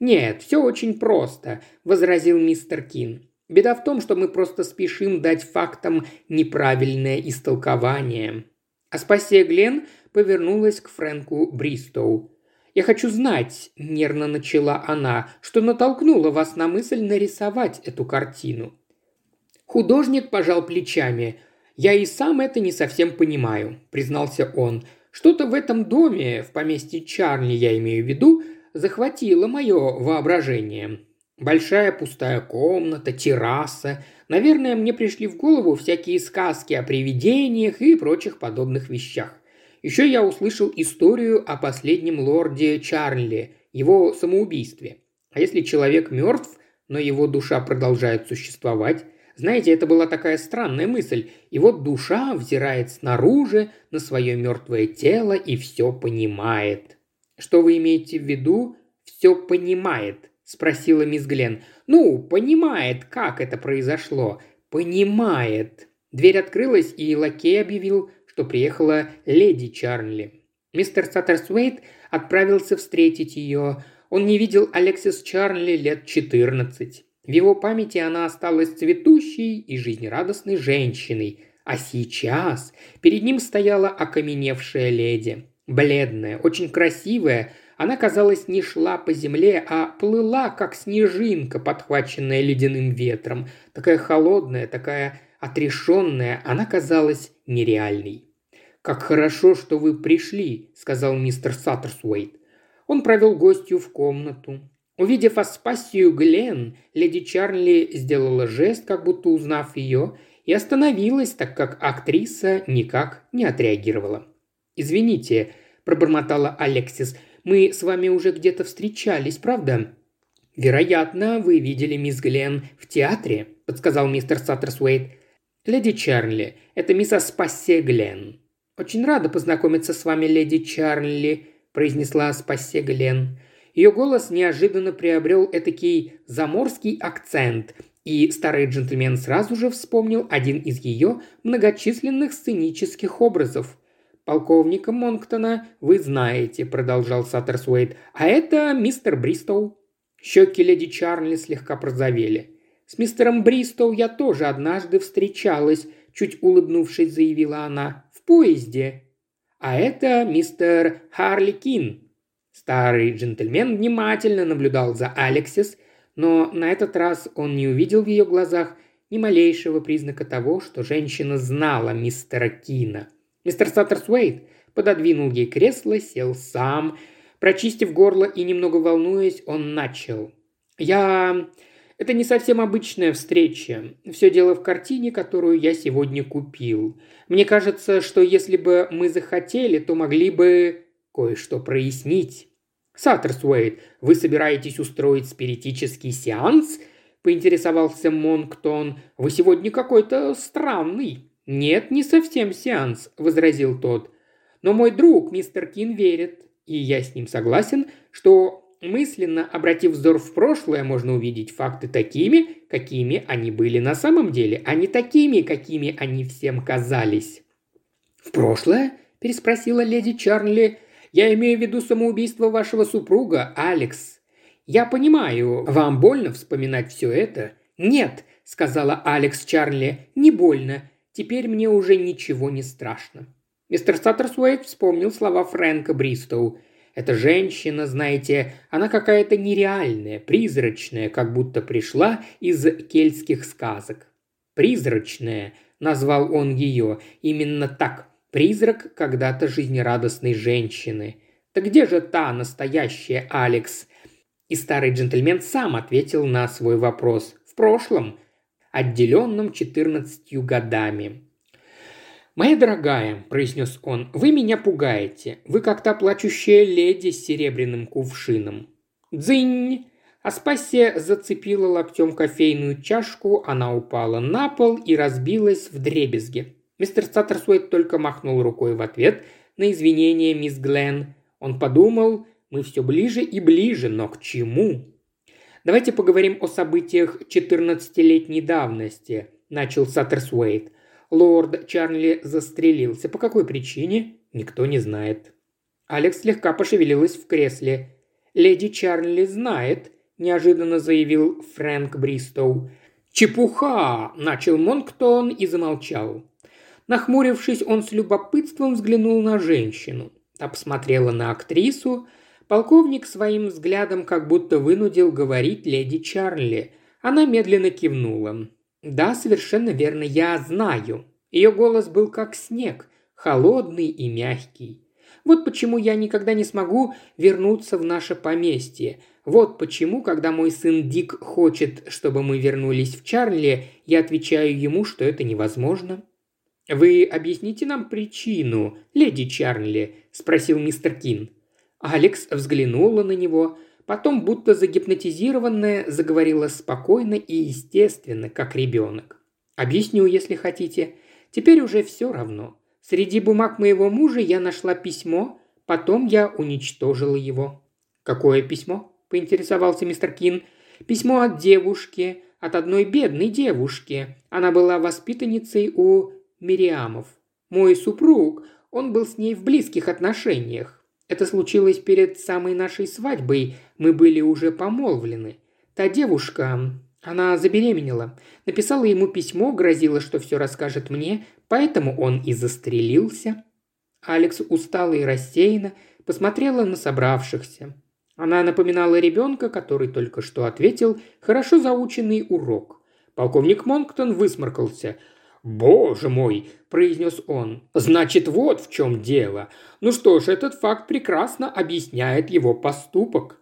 «Нет, все очень просто», – возразил мистер Кин. «Беда в том, что мы просто спешим дать фактам неправильное истолкование. Аспасия Глен повернулась к Фрэнку Бристоу. «Я хочу знать», – нервно начала она, – «что натолкнуло вас на мысль нарисовать эту картину». Художник пожал плечами. «Я и сам это не совсем понимаю», – признался он. «Что-то в этом доме, в поместье Чарли, я имею в виду, захватило мое воображение. Большая пустая комната, терраса, Наверное, мне пришли в голову всякие сказки о привидениях и прочих подобных вещах. Еще я услышал историю о последнем лорде Чарли, его самоубийстве. А если человек мертв, но его душа продолжает существовать? Знаете, это была такая странная мысль. И вот душа взирает снаружи на свое мертвое тело и все понимает. Что вы имеете в виду? Все понимает, спросила мисс Глен. Ну, понимает, как это произошло. Понимает. Дверь открылась, и лакей объявил, что приехала леди Чарли. Мистер Саттерсвейт отправился встретить ее. Он не видел Алексис Чарли лет 14. В его памяти она осталась цветущей и жизнерадостной женщиной. А сейчас перед ним стояла окаменевшая леди. Бледная, очень красивая, она, казалось, не шла по земле, а плыла, как снежинка, подхваченная ледяным ветром. Такая холодная, такая отрешенная, она казалась нереальной. «Как хорошо, что вы пришли», – сказал мистер Саттерсуэйт. Он провел гостью в комнату. Увидев Аспасию Глен, леди Чарли сделала жест, как будто узнав ее, и остановилась, так как актриса никак не отреагировала. «Извините», – пробормотала Алексис, – мы с вами уже где-то встречались, правда?» «Вероятно, вы видели мисс Глен в театре», – подсказал мистер Саттерсуэйт. «Леди Чарли, это мисс Аспассе Глен». «Очень рада познакомиться с вами, леди Чарли», – произнесла Аспассе Глен. Ее голос неожиданно приобрел этакий заморский акцент, и старый джентльмен сразу же вспомнил один из ее многочисленных сценических образов полковника Монктона вы знаете», – продолжал Саттерсуэйт. «А это мистер Бристоу». Щеки леди Чарли слегка прозовели. «С мистером Бристоу я тоже однажды встречалась», – чуть улыбнувшись, заявила она. «В поезде». «А это мистер Харли Кин». Старый джентльмен внимательно наблюдал за Алексис, но на этот раз он не увидел в ее глазах ни малейшего признака того, что женщина знала мистера Кина – Мистер Саттерсуэйт пододвинул ей кресло, сел сам. Прочистив горло и немного волнуясь, он начал. «Я... Это не совсем обычная встреча. Все дело в картине, которую я сегодня купил. Мне кажется, что если бы мы захотели, то могли бы кое-что прояснить». «Саттерсуэйт, вы собираетесь устроить спиритический сеанс?» – поинтересовался Монктон. «Вы сегодня какой-то странный». «Нет, не совсем сеанс», – возразил тот. «Но мой друг, мистер Кин, верит, и я с ним согласен, что мысленно, обратив взор в прошлое, можно увидеть факты такими, какими они были на самом деле, а не такими, какими они всем казались». «В прошлое?» – переспросила леди Чарли. «Я имею в виду самоубийство вашего супруга, Алекс. Я понимаю, вам больно вспоминать все это?» «Нет», – сказала Алекс Чарли, – «не больно. Теперь мне уже ничего не страшно. Мистер Саттерсуэйт вспомнил слова Фрэнка Бристоу. «Эта женщина, знаете, она какая-то нереальная, призрачная, как будто пришла из кельтских сказок. Призрачная, назвал он ее. Именно так. Призрак когда-то жизнерадостной женщины. Так где же та настоящая Алекс? И старый джентльмен сам ответил на свой вопрос. В прошлом, отделенном четырнадцатью годами. «Моя дорогая», – произнес он, – «вы меня пугаете. Вы как та плачущая леди с серебряным кувшином». «Дзынь!» Аспасия зацепила локтем кофейную чашку, она упала на пол и разбилась в дребезги. Мистер Саттерсуэт только махнул рукой в ответ на извинения мисс Глен. Он подумал, мы все ближе и ближе, но к чему? Давайте поговорим о событиях 14-летней давности, начал Саттерсуэйт. Лорд Чарли застрелился. По какой причине? Никто не знает. Алекс слегка пошевелилась в кресле. «Леди Чарли знает», – неожиданно заявил Фрэнк Бристоу. «Чепуха!» – начал Монктон и замолчал. Нахмурившись, он с любопытством взглянул на женщину. Та посмотрела на актрису. Полковник своим взглядом как будто вынудил говорить леди Чарли. Она медленно кивнула. «Да, совершенно верно, я знаю». Ее голос был как снег, холодный и мягкий. Вот почему я никогда не смогу вернуться в наше поместье. Вот почему, когда мой сын Дик хочет, чтобы мы вернулись в Чарли, я отвечаю ему, что это невозможно. «Вы объясните нам причину, леди Чарли?» – спросил мистер Кин. Алекс взглянула на него, потом, будто загипнотизированная, заговорила спокойно и естественно, как ребенок. «Объясню, если хотите. Теперь уже все равно. Среди бумаг моего мужа я нашла письмо, потом я уничтожила его». «Какое письмо?» – поинтересовался мистер Кин. «Письмо от девушки, от одной бедной девушки. Она была воспитанницей у Мириамов. Мой супруг, он был с ней в близких отношениях. Это случилось перед самой нашей свадьбой, мы были уже помолвлены. Та девушка, она забеременела. Написала ему письмо, грозила, что все расскажет мне, поэтому он и застрелился. Алекс устала и рассеянно посмотрела на собравшихся. Она напоминала ребенка, который только что ответил хорошо заученный урок. Полковник Монктон высморкался. «Боже мой!» – произнес он. «Значит, вот в чем дело. Ну что ж, этот факт прекрасно объясняет его поступок.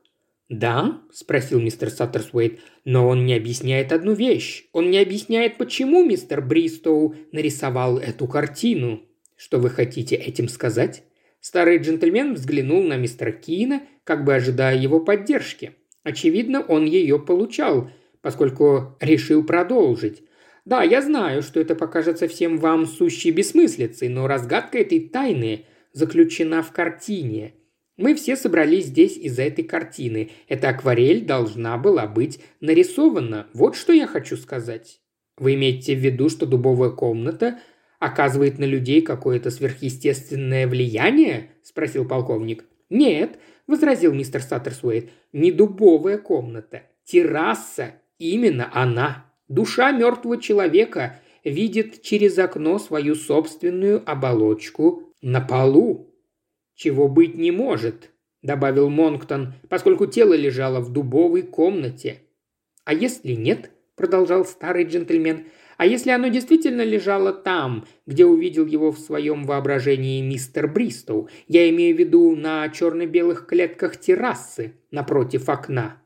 «Да?» – спросил мистер Саттерсуэйт. «Но он не объясняет одну вещь. Он не объясняет, почему мистер Бристоу нарисовал эту картину. Что вы хотите этим сказать?» Старый джентльмен взглянул на мистера Кина, как бы ожидая его поддержки. Очевидно, он ее получал, поскольку решил продолжить. «Да, я знаю, что это покажется всем вам сущей бессмыслицей, но разгадка этой тайны заключена в картине. Мы все собрались здесь из-за этой картины. Эта акварель должна была быть нарисована. Вот что я хочу сказать. Вы имеете в виду, что дубовая комната оказывает на людей какое-то сверхъестественное влияние?» – спросил полковник. «Нет», – возразил мистер Саттерсуэйт, – «не дубовая комната. Терраса. Именно она. Душа мертвого человека видит через окно свою собственную оболочку на полу чего быть не может», – добавил Монктон, поскольку тело лежало в дубовой комнате. «А если нет?» – продолжал старый джентльмен. «А если оно действительно лежало там, где увидел его в своем воображении мистер Бристоу? Я имею в виду на черно-белых клетках террасы напротив окна».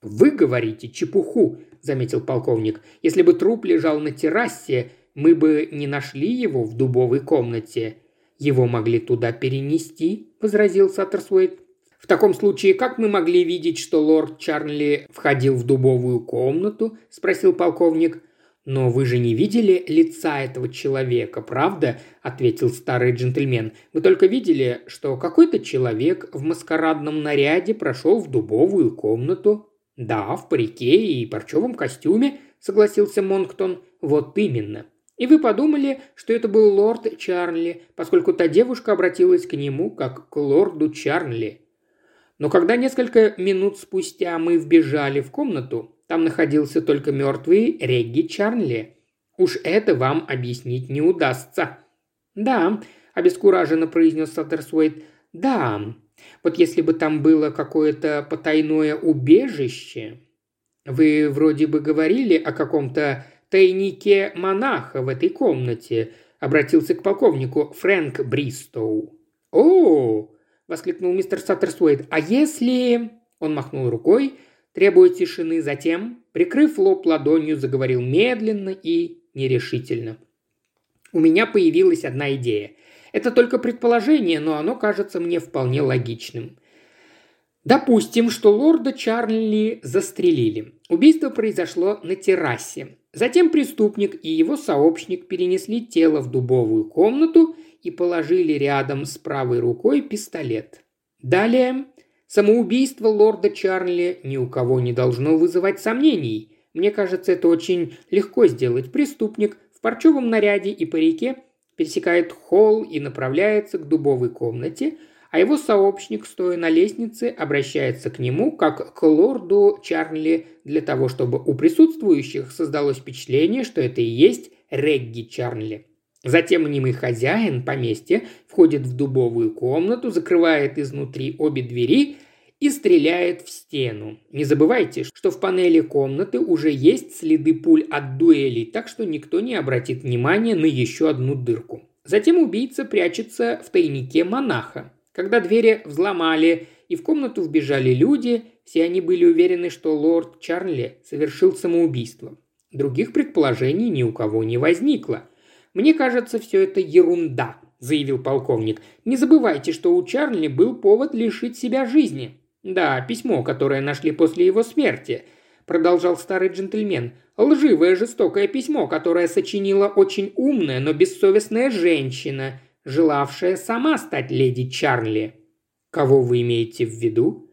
«Вы говорите чепуху», – заметил полковник. «Если бы труп лежал на террасе, мы бы не нашли его в дубовой комнате. «Его могли туда перенести», – возразил Саттерсуэйт. «В таком случае, как мы могли видеть, что лорд Чарли входил в дубовую комнату?» – спросил полковник. «Но вы же не видели лица этого человека, правда?» – ответил старый джентльмен. «Вы только видели, что какой-то человек в маскарадном наряде прошел в дубовую комнату?» «Да, в парике и парчевом костюме», – согласился Монктон. «Вот именно. И вы подумали, что это был лорд Чарли, поскольку та девушка обратилась к нему как к лорду Чарли. Но когда несколько минут спустя мы вбежали в комнату, там находился только мертвый Регги Чарли. Уж это вам объяснить не удастся. «Да», – обескураженно произнес Саттерсуэйт, – «да, вот если бы там было какое-то потайное убежище...» «Вы вроде бы говорили о каком-то тайнике монаха в этой комнате», – обратился к полковнику Фрэнк Бристоу. «О!» – воскликнул мистер Саттерсуэйт. «А если...» – он махнул рукой, требуя тишины, затем, прикрыв лоб ладонью, заговорил медленно и нерешительно. «У меня появилась одна идея. Это только предположение, но оно кажется мне вполне логичным. Допустим, что лорда Чарли застрелили. Убийство произошло на террасе. Затем преступник и его сообщник перенесли тело в дубовую комнату и положили рядом с правой рукой пистолет. Далее, самоубийство лорда Чарли ни у кого не должно вызывать сомнений. Мне кажется, это очень легко сделать. Преступник в парчевом наряде и парике пересекает холл и направляется к дубовой комнате – а его сообщник, стоя на лестнице, обращается к нему как к лорду Чарли для того, чтобы у присутствующих создалось впечатление, что это и есть Регги Чарли. Затем мнимый хозяин поместья входит в дубовую комнату, закрывает изнутри обе двери и стреляет в стену. Не забывайте, что в панели комнаты уже есть следы пуль от дуэлей, так что никто не обратит внимания на еще одну дырку. Затем убийца прячется в тайнике монаха. Когда двери взломали и в комнату вбежали люди, все они были уверены, что лорд Чарли совершил самоубийство. Других предположений ни у кого не возникло. «Мне кажется, все это ерунда», – заявил полковник. «Не забывайте, что у Чарли был повод лишить себя жизни». «Да, письмо, которое нашли после его смерти», – продолжал старый джентльмен. «Лживое жестокое письмо, которое сочинила очень умная, но бессовестная женщина, желавшая сама стать леди Чарли. Кого вы имеете в виду?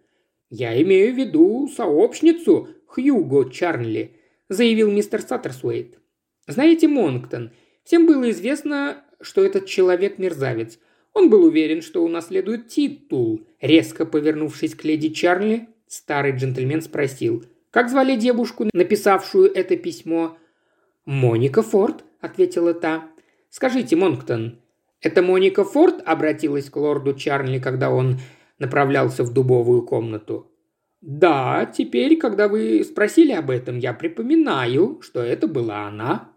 Я имею в виду сообщницу Хьюго Чарли, заявил мистер Саттерсуэйт. Знаете, Монктон, всем было известно, что этот человек мерзавец. Он был уверен, что унаследует титул. Резко повернувшись к леди Чарли, старый джентльмен спросил, как звали девушку, написавшую это письмо? «Моника Форд», — ответила та. «Скажите, Монктон, «Это Моника Форд обратилась к лорду Чарли, когда он направлялся в дубовую комнату?» «Да, теперь, когда вы спросили об этом, я припоминаю, что это была она».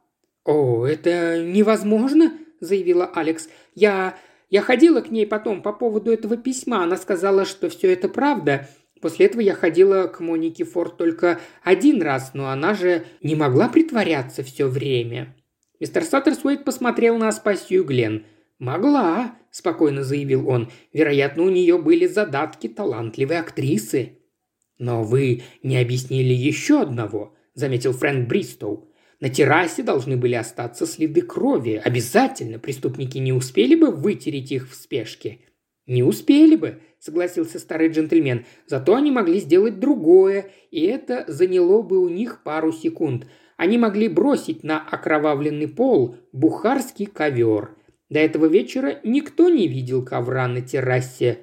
«О, это невозможно», – заявила Алекс. «Я... я ходила к ней потом по поводу этого письма. Она сказала, что все это правда. После этого я ходила к Монике Форд только один раз, но она же не могла притворяться все время». Мистер Саттерсуэйт посмотрел на Аспасию Глен – «Могла», – спокойно заявил он. «Вероятно, у нее были задатки талантливой актрисы». «Но вы не объяснили еще одного», – заметил Фрэнк Бристоу. «На террасе должны были остаться следы крови. Обязательно преступники не успели бы вытереть их в спешке». «Не успели бы», – согласился старый джентльмен. «Зато они могли сделать другое, и это заняло бы у них пару секунд. Они могли бросить на окровавленный пол бухарский ковер – до этого вечера никто не видел ковра на террасе.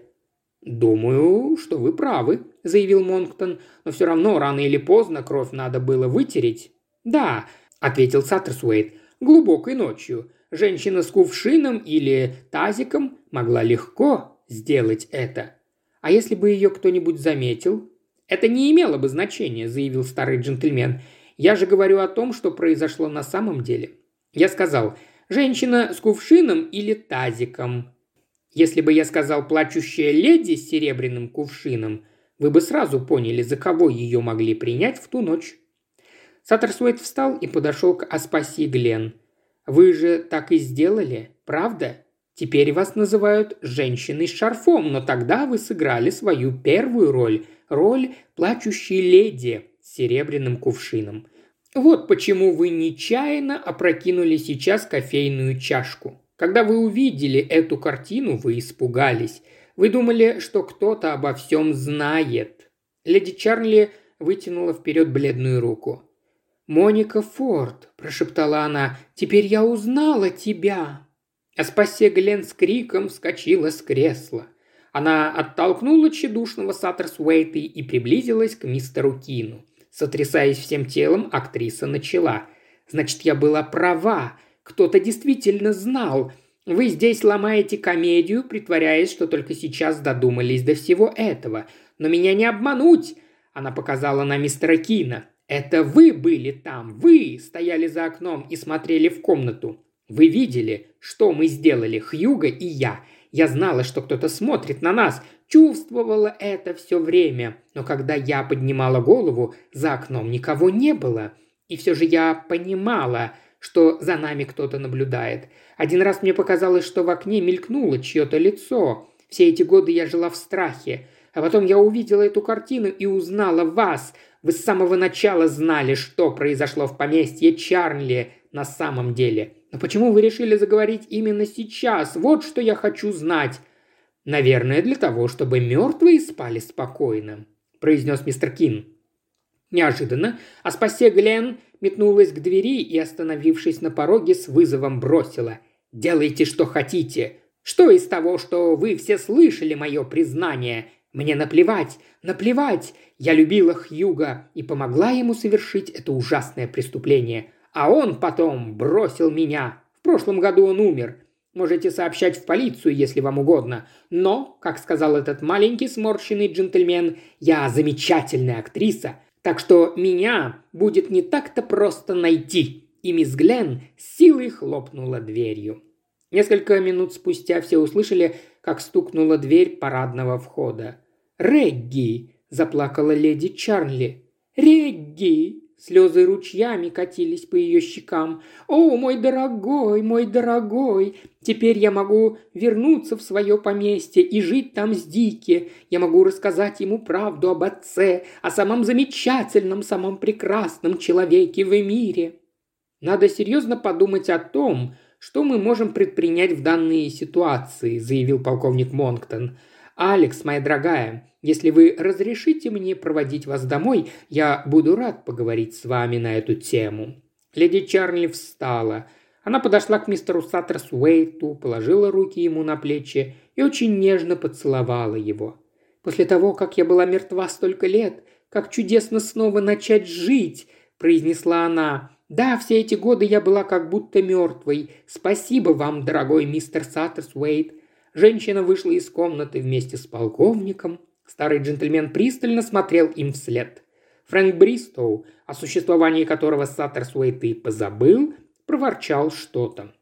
«Думаю, что вы правы», – заявил Монктон, – «но все равно рано или поздно кровь надо было вытереть». «Да», – ответил Саттерсуэйт, – «глубокой ночью. Женщина с кувшином или тазиком могла легко сделать это. А если бы ее кто-нибудь заметил?» «Это не имело бы значения», – заявил старый джентльмен. «Я же говорю о том, что произошло на самом деле». Я сказал – Женщина с кувшином или тазиком. Если бы я сказал «плачущая леди с серебряным кувшином», вы бы сразу поняли, за кого ее могли принять в ту ночь. Саттерсуэт встал и подошел к Аспаси Глен. «Вы же так и сделали, правда? Теперь вас называют женщиной с шарфом, но тогда вы сыграли свою первую роль – роль плачущей леди с серебряным кувшином. Вот почему вы нечаянно опрокинули сейчас кофейную чашку. Когда вы увидели эту картину, вы испугались. Вы думали, что кто-то обо всем знает. Леди Чарли вытянула вперед бледную руку. «Моника Форд», – прошептала она, – «теперь я узнала тебя». А спасе Глен с криком вскочила с кресла. Она оттолкнула тщедушного Саттерсуэйта и приблизилась к мистеру Кину – Сотрясаясь всем телом, актриса начала. «Значит, я была права. Кто-то действительно знал. Вы здесь ломаете комедию, притворяясь, что только сейчас додумались до всего этого. Но меня не обмануть!» Она показала на мистера Кина. Это вы были там, вы стояли за окном и смотрели в комнату. Вы видели, что мы сделали, Хьюга и я. Я знала, что кто-то смотрит на нас, чувствовала это все время. Но когда я поднимала голову, за окном никого не было. И все же я понимала, что за нами кто-то наблюдает. Один раз мне показалось, что в окне мелькнуло чье-то лицо. Все эти годы я жила в страхе. А потом я увидела эту картину и узнала вас. Вы с самого начала знали, что произошло в поместье Чарли на самом деле. Но почему вы решили заговорить именно сейчас? Вот что я хочу знать. Наверное, для того, чтобы мертвые спали спокойно, произнес мистер Кин. Неожиданно Аспасе Глен метнулась к двери и, остановившись на пороге, с вызовом бросила. «Делайте, что хотите. Что из того, что вы все слышали мое признание? Мне наплевать, наплевать. Я любила Хьюга и помогла ему совершить это ужасное преступление. А он потом бросил меня. В прошлом году он умер. Можете сообщать в полицию, если вам угодно. Но, как сказал этот маленький сморщенный джентльмен, я замечательная актриса, так что меня будет не так-то просто найти. И мисс Глен силой хлопнула дверью. Несколько минут спустя все услышали, как стукнула дверь парадного входа. «Регги!» – заплакала леди Чарли. «Регги!» Слезы ручьями катились по ее щекам. «О, мой дорогой, мой дорогой! Теперь я могу вернуться в свое поместье и жить там с Дики. Я могу рассказать ему правду об отце, о самом замечательном, самом прекрасном человеке в мире». Надо серьезно подумать о том, что мы можем предпринять в данной ситуации, заявил полковник Монктон. «Алекс, моя дорогая, если вы разрешите мне проводить вас домой, я буду рад поговорить с вами на эту тему». Леди Чарли встала. Она подошла к мистеру Саттерсуэйту, положила руки ему на плечи и очень нежно поцеловала его. «После того, как я была мертва столько лет, как чудесно снова начать жить!» – произнесла она. «Да, все эти годы я была как будто мертвой. Спасибо вам, дорогой мистер Саттерсуэйт. Женщина вышла из комнаты вместе с полковником. Старый джентльмен пристально смотрел им вслед. Фрэнк Бристоу, о существовании которого Саттерсуэйт и позабыл, проворчал что-то.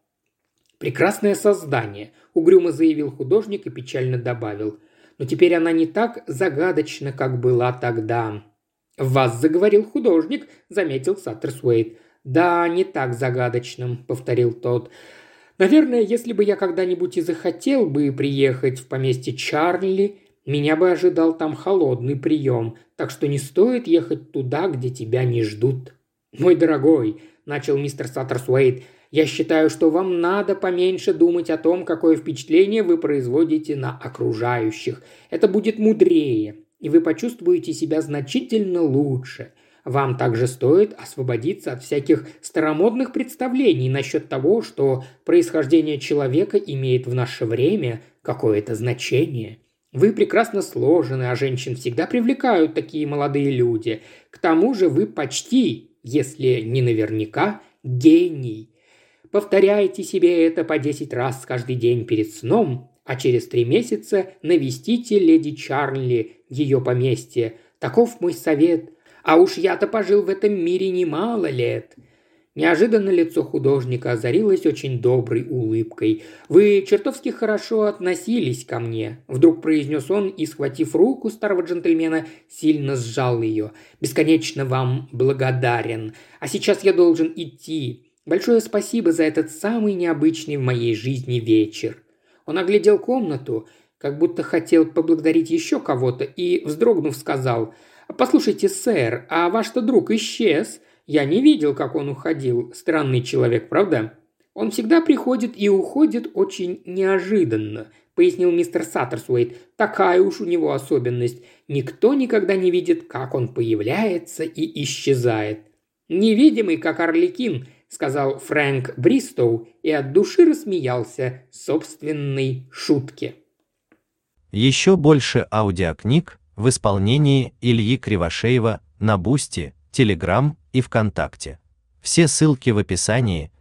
«Прекрасное создание», – угрюмо заявил художник и печально добавил. «Но теперь она не так загадочна, как была тогда». «В вас заговорил художник», – заметил Саттерсуэйт. «Да, не так загадочным», – повторил тот. Наверное, если бы я когда-нибудь и захотел бы приехать в поместье Чарли, меня бы ожидал там холодный прием, так что не стоит ехать туда, где тебя не ждут. Мой дорогой, начал мистер Саттерсуэйт, я считаю, что вам надо поменьше думать о том, какое впечатление вы производите на окружающих. Это будет мудрее, и вы почувствуете себя значительно лучше. Вам также стоит освободиться от всяких старомодных представлений насчет того, что происхождение человека имеет в наше время какое-то значение. Вы прекрасно сложены, а женщин всегда привлекают такие молодые люди. К тому же вы почти, если не наверняка, гений. Повторяйте себе это по десять раз каждый день перед сном, а через три месяца навестите леди Чарли, ее поместье. Таков мой совет – а уж я-то пожил в этом мире немало лет». Неожиданно лицо художника озарилось очень доброй улыбкой. «Вы чертовски хорошо относились ко мне», – вдруг произнес он и, схватив руку старого джентльмена, сильно сжал ее. «Бесконечно вам благодарен. А сейчас я должен идти. Большое спасибо за этот самый необычный в моей жизни вечер». Он оглядел комнату, как будто хотел поблагодарить еще кого-то, и, вздрогнув, сказал – «Послушайте, сэр, а ваш-то друг исчез. Я не видел, как он уходил. Странный человек, правда?» «Он всегда приходит и уходит очень неожиданно», – пояснил мистер Саттерсуэйт. «Такая уж у него особенность. Никто никогда не видит, как он появляется и исчезает». «Невидимый, как Орликин», – сказал Фрэнк Бристоу и от души рассмеялся собственной шутке. Еще больше аудиокниг в исполнении Ильи Кривошеева на Boosty, Telegram и ВКонтакте. Все ссылки в описании –